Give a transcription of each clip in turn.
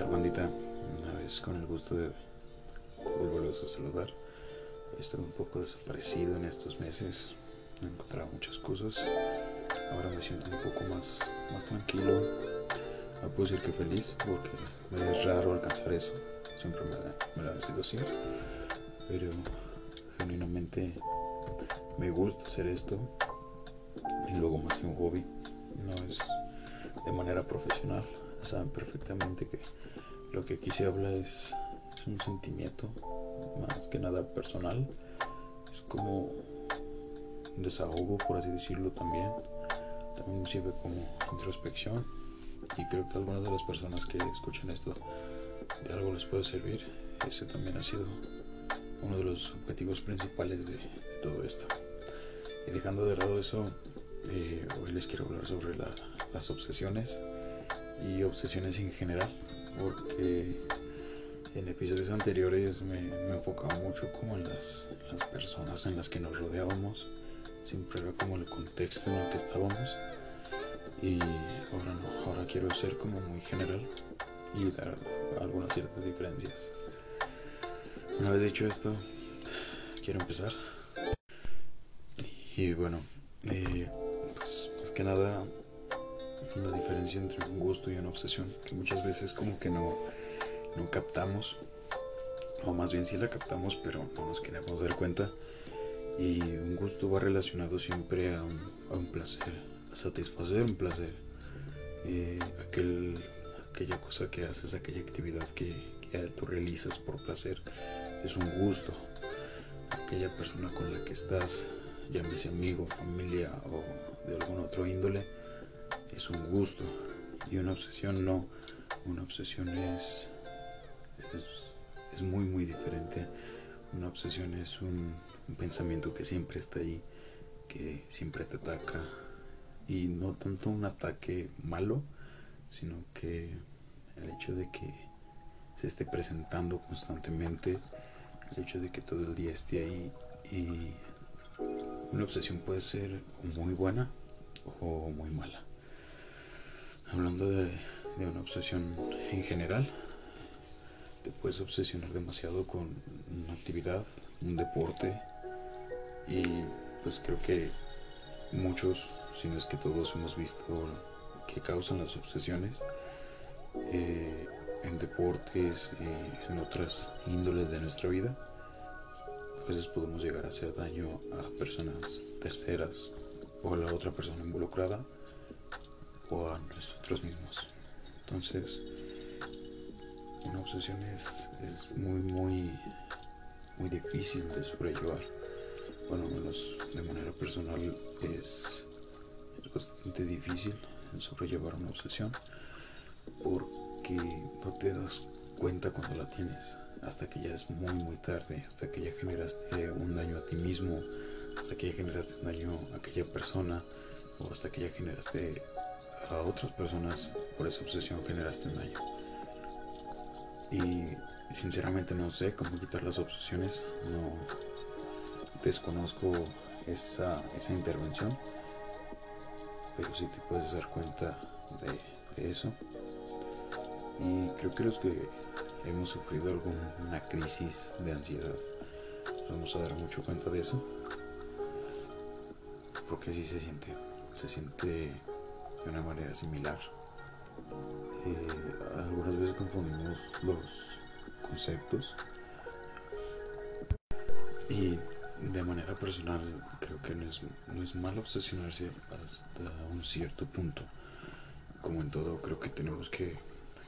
tal bandita? Una vez con el gusto de volverlos a saludar. He estado un poco desaparecido en estos meses, no he encontrado muchas cosas. Ahora me siento un poco más, más tranquilo. No puedo decir que feliz porque es raro alcanzar eso. Siempre me, me lo ha sido así. Pero genuinamente me gusta hacer esto. Y luego más que un hobby, no es de manera profesional. Saben perfectamente que lo que aquí se habla es, un sentimiento más que nada personal. Es como un desahogo, por así decirlo también. También sirve como introspección. Y creo que algunas de las personas que escuchan esto de algo les puede servir. Ese también ha sido uno de los objetivos principales de, de todo esto. Y dejando de lado eso, eh, hoy les quiero hablar sobre la, las obsesiones y obsesiones en general, porque en episodios anteriores me, enfocaba mucho como en las, las, personas en las que nos rodeábamos, siempre era como el contexto en el que estábamos y ahora no, ahora quiero ser como muy general y dar algunas ciertas diferencias. Una vez dicho esto, quiero empezar. Y bueno, eh, pues más que nada la diferencia entre un gusto y una obsesión, que muchas veces como que no, no captamos, o más bien sí la captamos, pero no nos queremos dar cuenta. Y un gusto va relacionado siempre a un, a un placer, a satisfacer un placer. Eh, aquel, aquella cosa que haces, aquella actividad que, que tú realizas por placer, es un gusto. Aquella persona con la que estás, llámese amigo, familia o de algún otro índole, es un gusto. Y una obsesión no. Una obsesión es, es, muy, muy diferente. Una obsesión es un, pensamiento que siempre está ahí, que siempre te ataca. Y no tanto un ataque malo, sino que el hecho de que se esté presentando constantemente, el hecho de que todo el día esté ahí y una obsesión puede ser muy buena o muy mala. Hablando de, una obsesión en general, te puedes obsesionar demasiado con una actividad, un deporte y pues creo que muchos, si no es que todos hemos visto que causan las obsesiones eh, en deportes y en otras índoles de nuestra vida. A veces podemos llegar a hacer daño a personas terceras o a la otra persona involucrada o a nosotros mismos. Entonces, una obsesión es, es muy, muy, muy difícil de sobrellevar. Bueno, menos de manera personal es, es bastante difícil sobrellevar una obsesión porque no te das cuenta cuando la tienes hasta que ya es muy muy tarde, hasta que ya generaste un daño a ti mismo, hasta que ya generaste un daño a aquella persona o hasta que ya generaste a otras personas por esa obsesión generaste un daño. Y sinceramente no sé cómo quitar las obsesiones, no desconozco esa, esa intervención, pero sí te puedes dar cuenta de, eso. Y creo que los que hemos sufrido alguna crisis de ansiedad nos vamos a dar mucho cuenta de eso. Porque así se siente, se siente de una manera similar. Eh, algunas veces confundimos los conceptos y de manera personal creo que no es, no es malo obsesionarse hasta un cierto punto. Como en todo, creo que tenemos que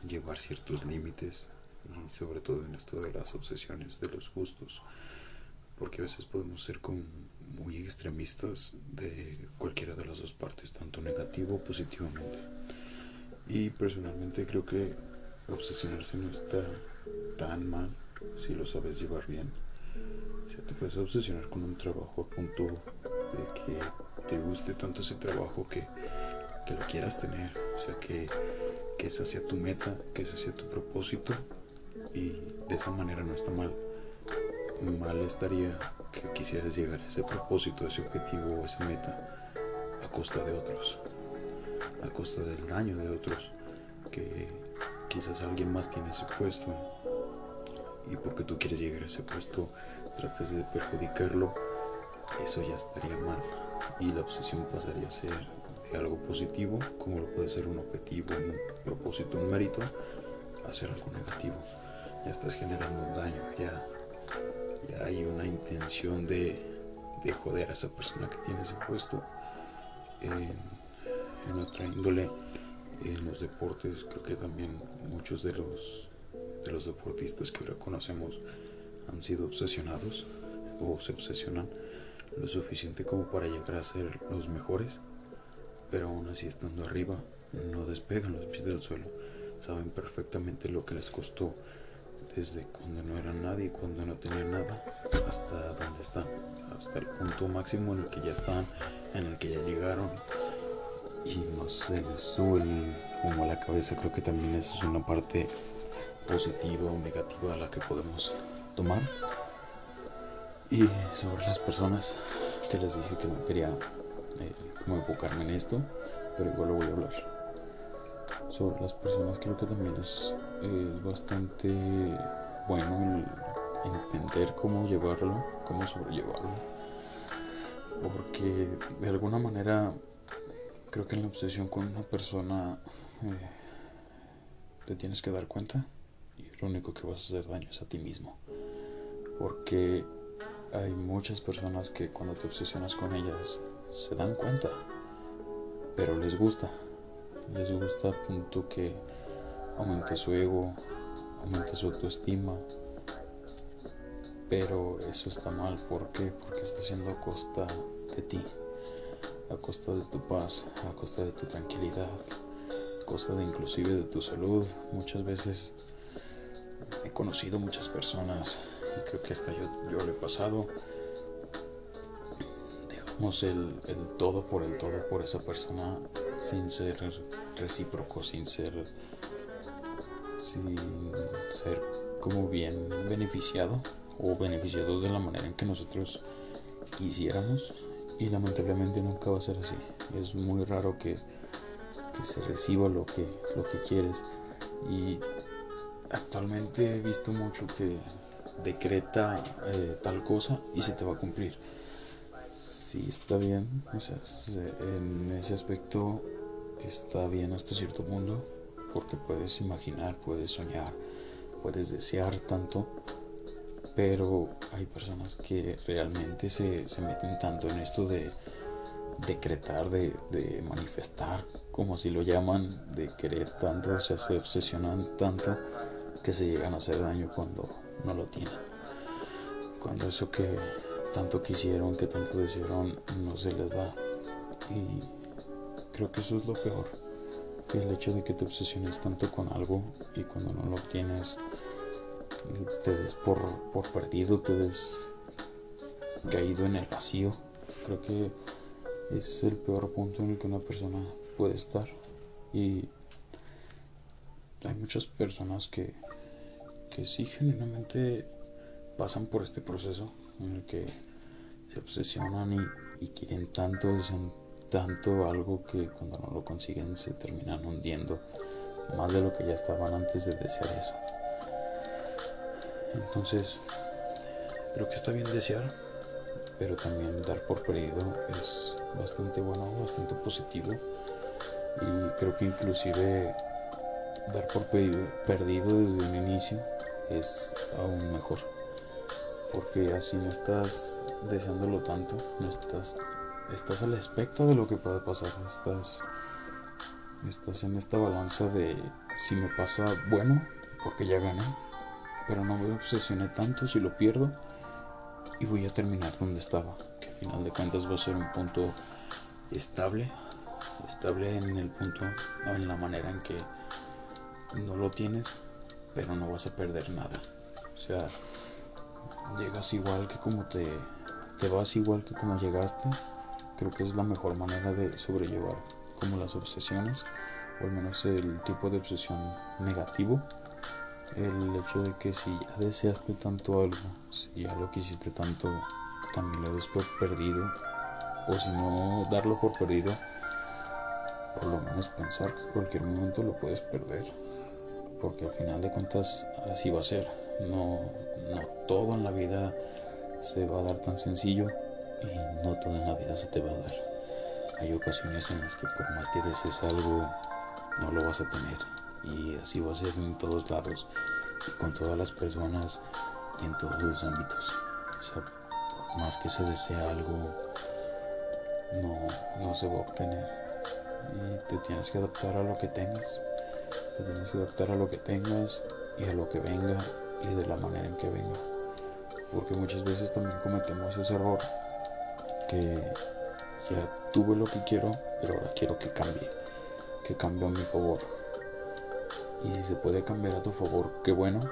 llevar ciertos límites y sobre todo en esto de las obsesiones, de los gustos, porque a veces podemos ser como muy extremistas de cualquiera de las dos partes, tanto negativo o positivamente. Y personalmente creo que obsesionarse no está tan mal si lo sabes llevar bien. O sea, te puedes obsesionar con un trabajo a punto de que te guste tanto ese trabajo que, que lo quieras tener. O sea, que, que esa sea tu meta, que ese sea tu propósito. Y de esa manera no está mal. Mal estaría que quisieras llegar a ese propósito, a ese objetivo o esa meta a costa de otros, a costa del daño de otros, que, quizás alguien más tiene ese puesto y porque tú quieres llegar a ese puesto trates de perjudicarlo, eso ya estaría mal y la obsesión pasaría a ser de algo positivo, como lo puede ser un objetivo, un propósito, un mérito, a ser algo negativo. Ya estás generando un daño, ya hay una intención de, de joder a esa persona que tiene ese puesto. En, en otra índole, en los deportes, creo que también muchos de los, de los deportistas que ahora conocemos han sido obsesionados o se obsesionan lo suficiente como para llegar a ser los mejores, pero aún así estando arriba no despegan los pies del suelo, saben perfectamente lo que les costó desde cuando no eran nadie, cuando no tenían nada, hasta donde están, hasta el punto máximo en el que ya están, en el que ya llegaron y no se les sube el humo a la cabeza. Creo que también eso es una parte positiva o negativa a la que podemos tomar. Y sobre las personas que les dije que no quería eh, como enfocarme en esto, pero igual lo voy a hablar. Sobre las personas creo que también es, es bastante bueno entender cómo llevarlo, cómo sobrellevarlo. Porque de alguna manera creo que en la obsesión con una persona eh, te tienes que dar cuenta y lo único que vas a hacer daño es a ti mismo. Porque hay muchas personas que cuando te obsesionas con ellas se dan cuenta, pero les gusta. Les gusta a punto que aumenta su ego, aumenta su autoestima. Pero eso está mal. ¿Por qué? Porque está siendo a costa de ti, a costa de tu paz, a costa de tu tranquilidad, a costa de inclusive de tu salud. Muchas veces he conocido muchas personas y creo que hasta yo, yo le he pasado. Dejamos el, el todo por el todo por esa persona sin ser recíproco, sin ser, sin ser como bien beneficiado o beneficiado de la manera en que nosotros quisiéramos y lamentablemente nunca va a ser así. Es muy raro que, que se reciba lo que, lo que quieres y actualmente he visto mucho que decreta eh, tal cosa y se te va a cumplir. Sí, está bien, o sea, en ese aspecto está bien hasta cierto punto, porque puedes imaginar, puedes soñar, puedes desear tanto, pero hay personas que realmente se, se meten tanto en esto de decretar, de, manifestar, como si lo llaman, de querer tanto, o sea, se obsesionan tanto que se llegan a hacer daño cuando no lo tienen. Cuando eso que tanto quisieron, que tanto desearon, no se les da. Y creo que eso es lo peor. Que el hecho de que te obsesiones tanto con algo y cuando no lo obtienes, te des por, por perdido, te des caído en el vacío. Creo que es el peor punto en el que una persona puede estar. Y hay muchas personas que que sí genuinamente pasan por este proceso en el que se obsesionan y, quieren tanto, desean tanto algo que cuando no lo consiguen se terminan hundiendo más de lo que ya estaban antes de desear eso. Entonces, creo que está bien desear, pero también dar por perdido es bastante bueno, bastante positivo. Y creo que inclusive dar por perdido desde un inicio es aún mejor. Porque así no estás deseándolo tanto, no estás, estás al aspecto de lo que puede pasar, estás, estás en esta balanza de si me pasa bueno, porque ya gané, pero no me obsesioné tanto si lo pierdo y voy a terminar donde estaba, que al final de cuentas va a ser un punto estable, estable en el punto o en la manera en que no lo tienes, pero no vas a perder nada. O sea, llegas igual que como te, te vas igual que como llegaste. Creo que es la mejor manera de sobrellevar como las obsesiones, o al menos el tipo de obsesión negativo. El hecho de que si ya deseaste tanto algo, si ya lo quisiste tanto, también lo des por perdido, o si no darlo por perdido, por lo menos pensar que cualquier momento lo puedes perder porque al final de cuentas así va a ser. No, no todo en la vida se va a dar tan sencillo y no todo en la vida se te va a dar. Hay ocasiones en las que por más que desees algo, no lo vas a tener. Y así va a ser en todos lados y con todas las personas y en todos los ámbitos. O por más que se desea algo, no, no se va a obtener. Y te tienes que adaptar a lo que tengas. Te tienes que adaptar a lo que tengas y a lo que venga y de la manera en que venga. Porque muchas veces también cometemos ese error que ya tuve lo que quiero, pero ahora quiero que cambie, que cambie a mi favor. Y si se puede cambiar a tu favor, qué bueno.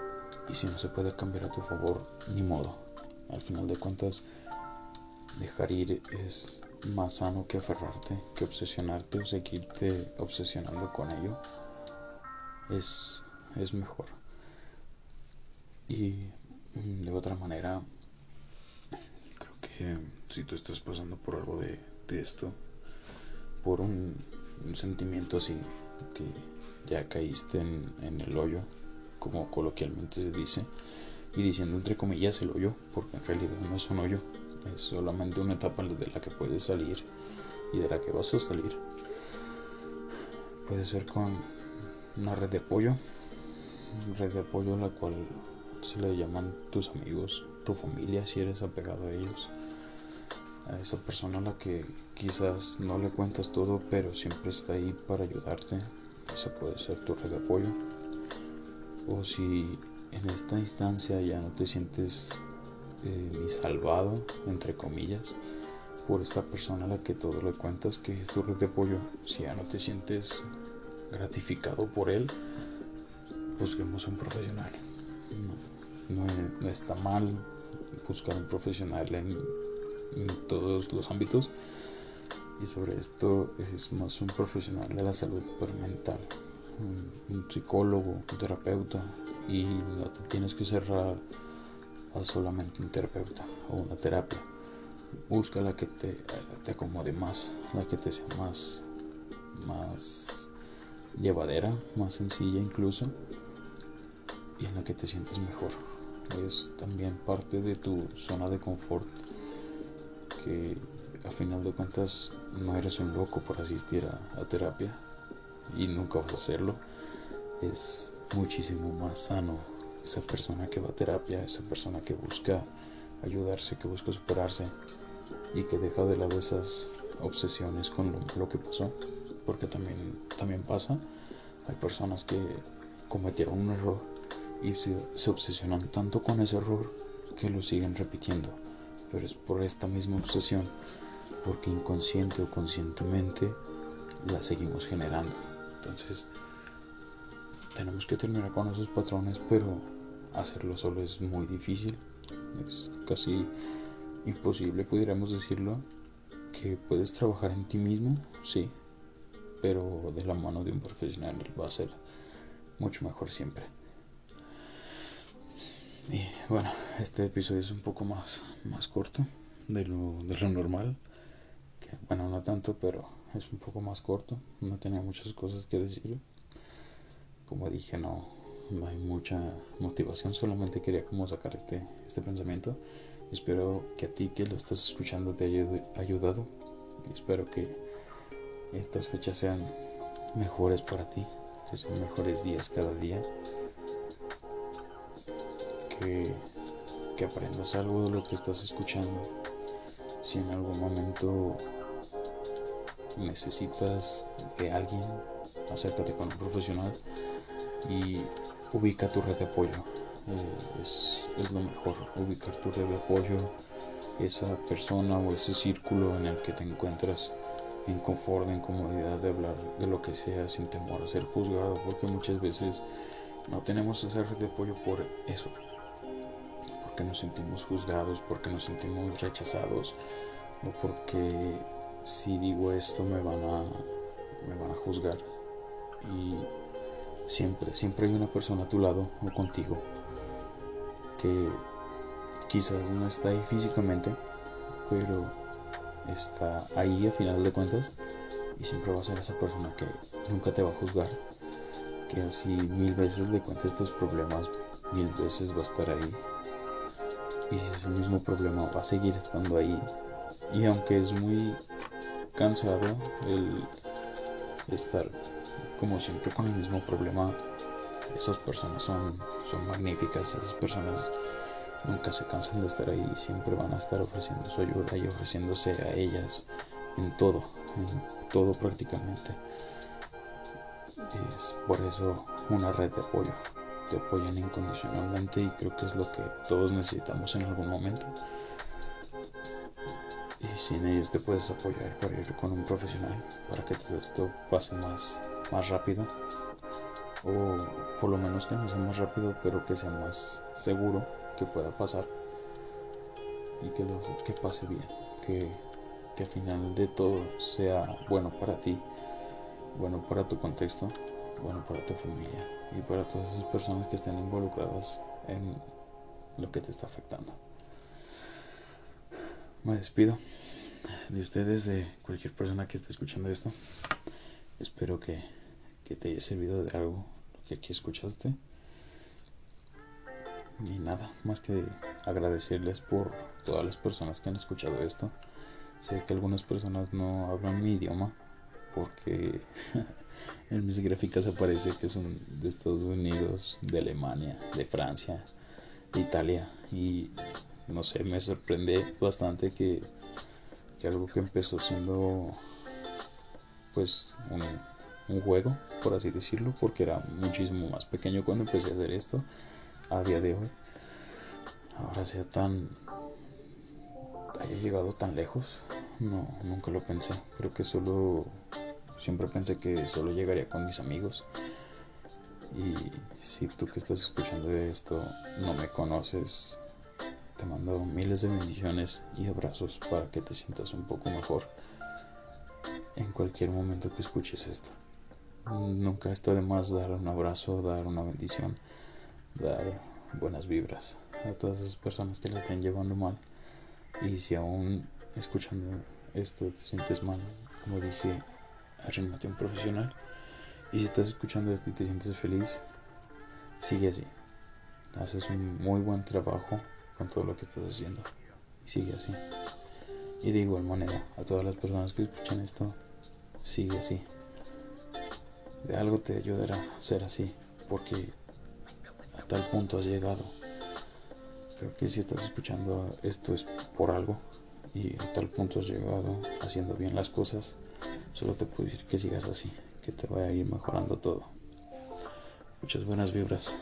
Y si no se puede cambiar a tu favor, ni modo. Al final de cuentas, dejar ir es más sano que aferrarte, que obsesionarte o seguirte obsesionando con ello. Es, es mejor. Y de otra manera, creo que si tú estás pasando por algo de, esto, por un, sentimiento así, que ya caíste en, en el hoyo, como coloquialmente se dice, y diciendo entre comillas el hoyo, porque en realidad no es un hoyo, es solamente una etapa de la que puedes salir y de la que vas a salir. Puede ser con una red de apoyo, red de apoyo a la cual se le llaman tus amigos, tu familia si eres apegado a ellos. A esa persona a la que quizás no le cuentas todo, pero siempre está ahí para ayudarte. Esa puede ser tu red de apoyo. O si en esta instancia ya no te sientes eh, ni salvado, entre comillas, por esta persona a la que todo le cuentas que es tu red de apoyo, si ya no te sientes gratificado por él, busquemos un profesional. No, está mal buscar un profesional en, todos los ámbitos. Y sobre esto es más un profesional de la salud mental, un, psicólogo, un terapeuta. Y no te tienes que cerrar a solamente un terapeuta o una terapia. Busca la que te, te acomode más, la que te sea más, más llevadera, más sencilla incluso, y en la que te sientes mejor. Es también parte de tu zona de confort que a final de cuentas no eres un loco por asistir a, terapia y nunca vas a hacerlo. Es muchísimo más sano esa persona que va a terapia esa persona que busca ayudarse que busca superarse y que deja de lado esas obsesiones con lo, que pasó. Porque también también pasa. Hay personas que cometieron un error y se, obsesionan tanto con ese error que lo siguen repitiendo. Pero es por esta misma obsesión, porque inconsciente o conscientemente la seguimos generando. Entonces, tenemos que terminar con esos patrones, pero hacerlo solo es muy difícil. Es casi imposible, pudiéramos decirlo, que puedes trabajar en ti mismo, sí, pero de la mano de un profesional va a ser mucho mejor siempre. Y bueno, este episodio es un poco más, más corto de lo, de lo normal. Que, bueno, no tanto, pero es un poco más corto. No tenía muchas cosas que decir. Como dije, no, no hay mucha motivación. Solamente quería como sacar este, este pensamiento. Espero que a ti que lo estás escuchando te haya ayudado. Espero que estas fechas sean mejores para ti. Que sean mejores días cada día que, aprendas algo de lo que estás escuchando. Si en algún momento necesitas de alguien, acércate con un profesional y ubica tu red de apoyo. Eh, es, es, lo mejor, ubicar tu red de apoyo, esa persona o ese círculo en el que te encuentras en confort, en comodidad de hablar de lo que sea sin temor a ser juzgado, porque muchas veces no tenemos esa red de apoyo por eso, nos sentimos juzgados, porque nos sentimos rechazados o porque si digo esto me van a me van a juzgar y siempre siempre hay una persona a tu lado o contigo que quizás no está ahí físicamente pero está ahí a final de cuentas y siempre va a ser esa persona que nunca te va a juzgar que así mil veces le cuentes tus problemas, mil veces va a estar ahí. Y es el mismo problema, va a seguir estando ahí. Y aunque es muy cansado el estar como siempre con el mismo problema, esas personas son, son magníficas, esas personas nunca se cansan de estar ahí, siempre van a estar ofreciendo su ayuda y ofreciéndose a ellas en todo, en todo prácticamente. Es por eso una red de apoyo. Te apoyan incondicionalmente y creo que es lo que todos necesitamos en algún momento. Y sin ellos te puedes apoyar para ir con un profesional para que todo esto pase más, más rápido. O por lo menos que no sea más rápido, pero que sea más seguro que pueda pasar. Y que, lo, que pase bien. Que, que al final de todo sea bueno para ti bueno para tu contexto, bueno para tu familia y para todas esas personas que estén involucradas en lo que te está afectando. Me despido de ustedes, de cualquier persona que esté escuchando esto. Espero que, que te haya servido de algo lo que aquí escuchaste. Y nada, más que agradecerles por todas las personas que han escuchado esto. Sé que algunas personas no hablan mi idioma, porque en mis gráficas aparece que son de Estados Unidos, de Alemania, de Francia, de Italia y no sé, me sorprende bastante que, que algo que empezó siendo pues un, un, juego, por así decirlo, porque era muchísimo más pequeño cuando empecé a hacer esto, a día de hoy, ahora sea tan haya llegado tan lejos, no, nunca lo pensé, creo que solo Siempre pensé que solo llegaría con mis amigos. Y si tú que estás escuchando esto no me conoces, te mando miles de bendiciones y abrazos para que te sientas un poco mejor en cualquier momento que escuches esto. Nunca está de más dar un abrazo, dar una bendición, dar buenas vibras a todas esas personas que la estén llevando mal. Y si aún escuchando esto te sientes mal, como dije arrímate un profesional. Y si estás escuchando esto y te sientes feliz, sigue así. Haces un muy buen trabajo con todo lo que estás haciendo. sigue así. Y de igual manera, a todas las personas que escuchan esto, sigue así. De algo te ayudará a ser así, porque a tal punto has llegado. Creo que si estás escuchando esto es por algo y a tal punto has llegado haciendo bien las cosas Solo te puedo decir que sigas así, que te vaya a ir mejorando todo. Muchas buenas vibras.